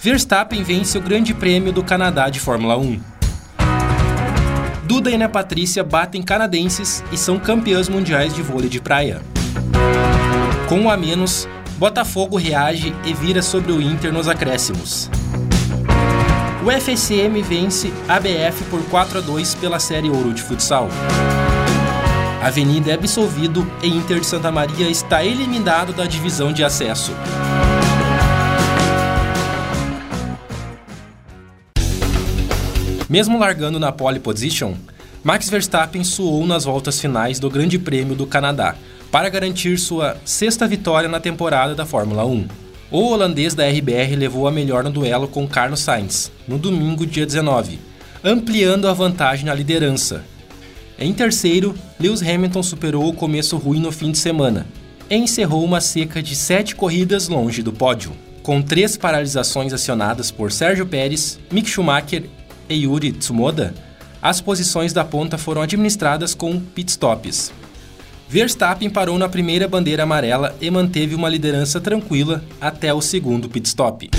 Verstappen vence o Grande Prêmio do Canadá de Fórmula 1. Duda e Ana Patrícia batem canadenses e são campeãs mundiais de vôlei de praia. Com um a menos, Botafogo reage e vira sobre o Inter nos acréscimos. O FSM vence ABF por 4 a 2 pela Série Ouro de Futsal. Avenida é absolvido e Inter de Santa Maria está eliminado da divisão de acesso. Mesmo largando na pole position, Max Verstappen suou nas voltas finais do Grande Prêmio do Canadá para garantir sua sexta vitória na temporada da Fórmula 1. O holandês da RBR levou a melhor no duelo com Carlos Sainz, no domingo, dia 19, ampliando a vantagem na liderança. Em terceiro, Lewis Hamilton superou o começo ruim no fim de semana e encerrou uma seca de sete corridas longe do pódio, com três paralisações acionadas por Sérgio Pérez, Mick Schumacher e Yuri Tsunoda, as posições da ponta foram administradas com pitstops. Verstappen parou na primeira bandeira amarela e manteve uma liderança tranquila até o segundo pitstop.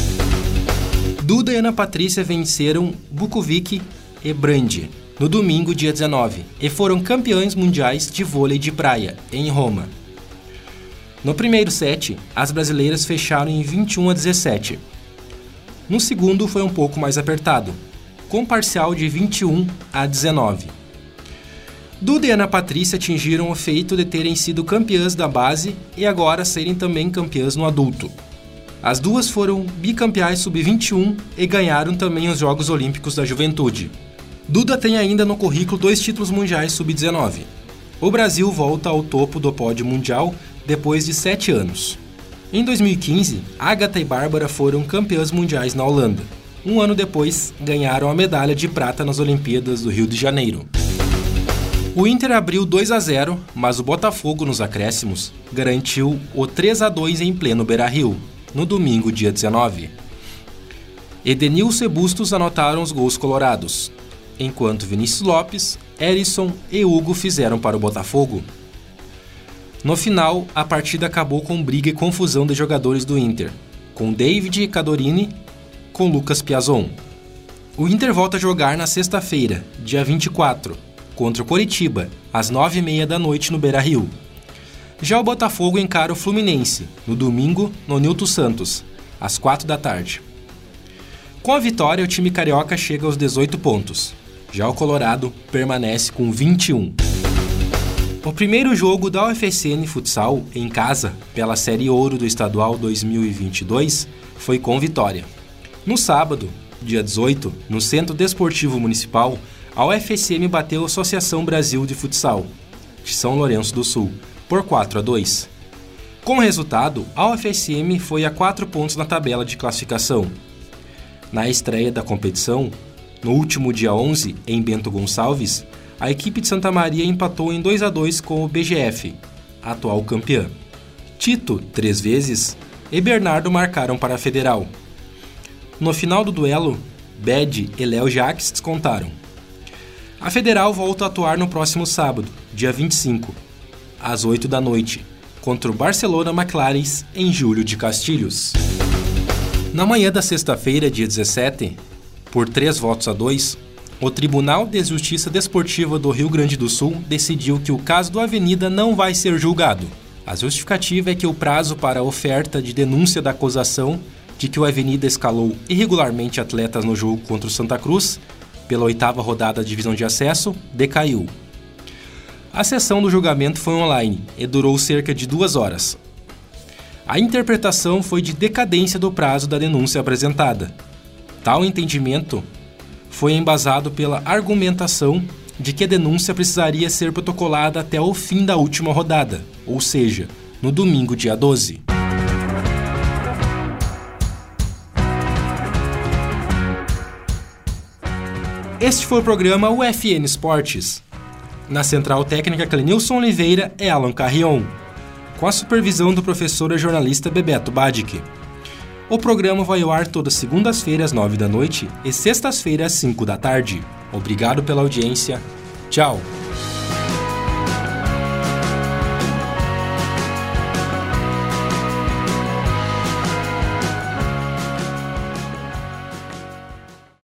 Duda e Ana Patrícia venceram Bukovic e Brandi no domingo, dia 19, e foram campeões mundiais de vôlei de praia, em Roma. No primeiro set, as brasileiras fecharam em 21 a 17. No segundo foi um pouco mais apertado, com parcial de 21 a 19. Duda e Ana Patrícia atingiram o feito de terem sido campeãs da base e agora serem também campeãs no adulto. As duas foram bicampeãs sub-21 e ganharam também os Jogos Olímpicos da Juventude. Duda tem ainda no currículo dois títulos mundiais sub-19. O Brasil volta ao topo do pódio mundial depois de sete anos. Em 2015, Agatha e Bárbara foram campeãs mundiais na Holanda. Um ano depois, ganharam a medalha de prata nas Olimpíadas do Rio de Janeiro. O Inter abriu 2 a 0, mas o Botafogo nos acréscimos garantiu o 3 a 2 em pleno Beira-Rio, no domingo, dia 19. Edenilson e Bustos anotaram os gols colorados, enquanto Vinícius Lopes, Erisson e Hugo fizeram para o Botafogo. No final, a partida acabou com briga e confusão de jogadores do Inter, com David Cadorini com Lucas Piazon. O Inter volta a jogar na sexta-feira, dia 24, contra o Coritiba, às 9h30 da noite no Beira-Rio. Já o Botafogo encara o Fluminense, no domingo, no Nilton Santos, às 4 da tarde. Com a vitória, o time carioca chega aos 18 pontos. Já o Colorado permanece com 21. O primeiro jogo da UFSN Futsal em casa, pela Série Ouro do Estadual 2022, foi com vitória. No sábado, dia 18, no Centro Desportivo Municipal, a UFSM bateu a Associação Brasil de Futsal, de São Lourenço do Sul, por 4 a 2. Com o resultado, a UFSM foi a 4 pontos na tabela de classificação. Na estreia da competição, no último dia 11, em Bento Gonçalves, a equipe de Santa Maria empatou em 2 a 2 com o BGF, atual campeã. Tito, três vezes, e Bernardo marcaram para a Federal. No final do duelo, Bed e Léo Jacques descontaram. A Federal volta a atuar no próximo sábado, dia 25, às 8 da noite, contra o Barcelona McLarens em Júlio de Castilhos. Na manhã da sexta-feira, dia 17, por três votos a dois, o Tribunal de Justiça Desportiva do Rio Grande do Sul decidiu que o caso do Avenida não vai ser julgado. A justificativa é que o prazo para a oferta de denúncia da acusação de que o Avenida escalou irregularmente atletas no jogo contra o Santa Cruz, pela oitava rodada da divisão de acesso, decaiu. A sessão do julgamento foi online e durou cerca de duas horas. A interpretação foi de decadência do prazo da denúncia apresentada. Tal entendimento foi embasado pela argumentação de que a denúncia precisaria ser protocolada até o fim da última rodada, ou seja, no domingo, dia 12. Este foi o programa UFN Esportes. Na central técnica Clenilson Oliveira é Alan Carrion, com a supervisão do professor e jornalista Bebeto Badic. O programa vai ao ar todas segundas-feiras às nove da noite e sextas-feiras às cinco da tarde. Obrigado pela audiência. Tchau!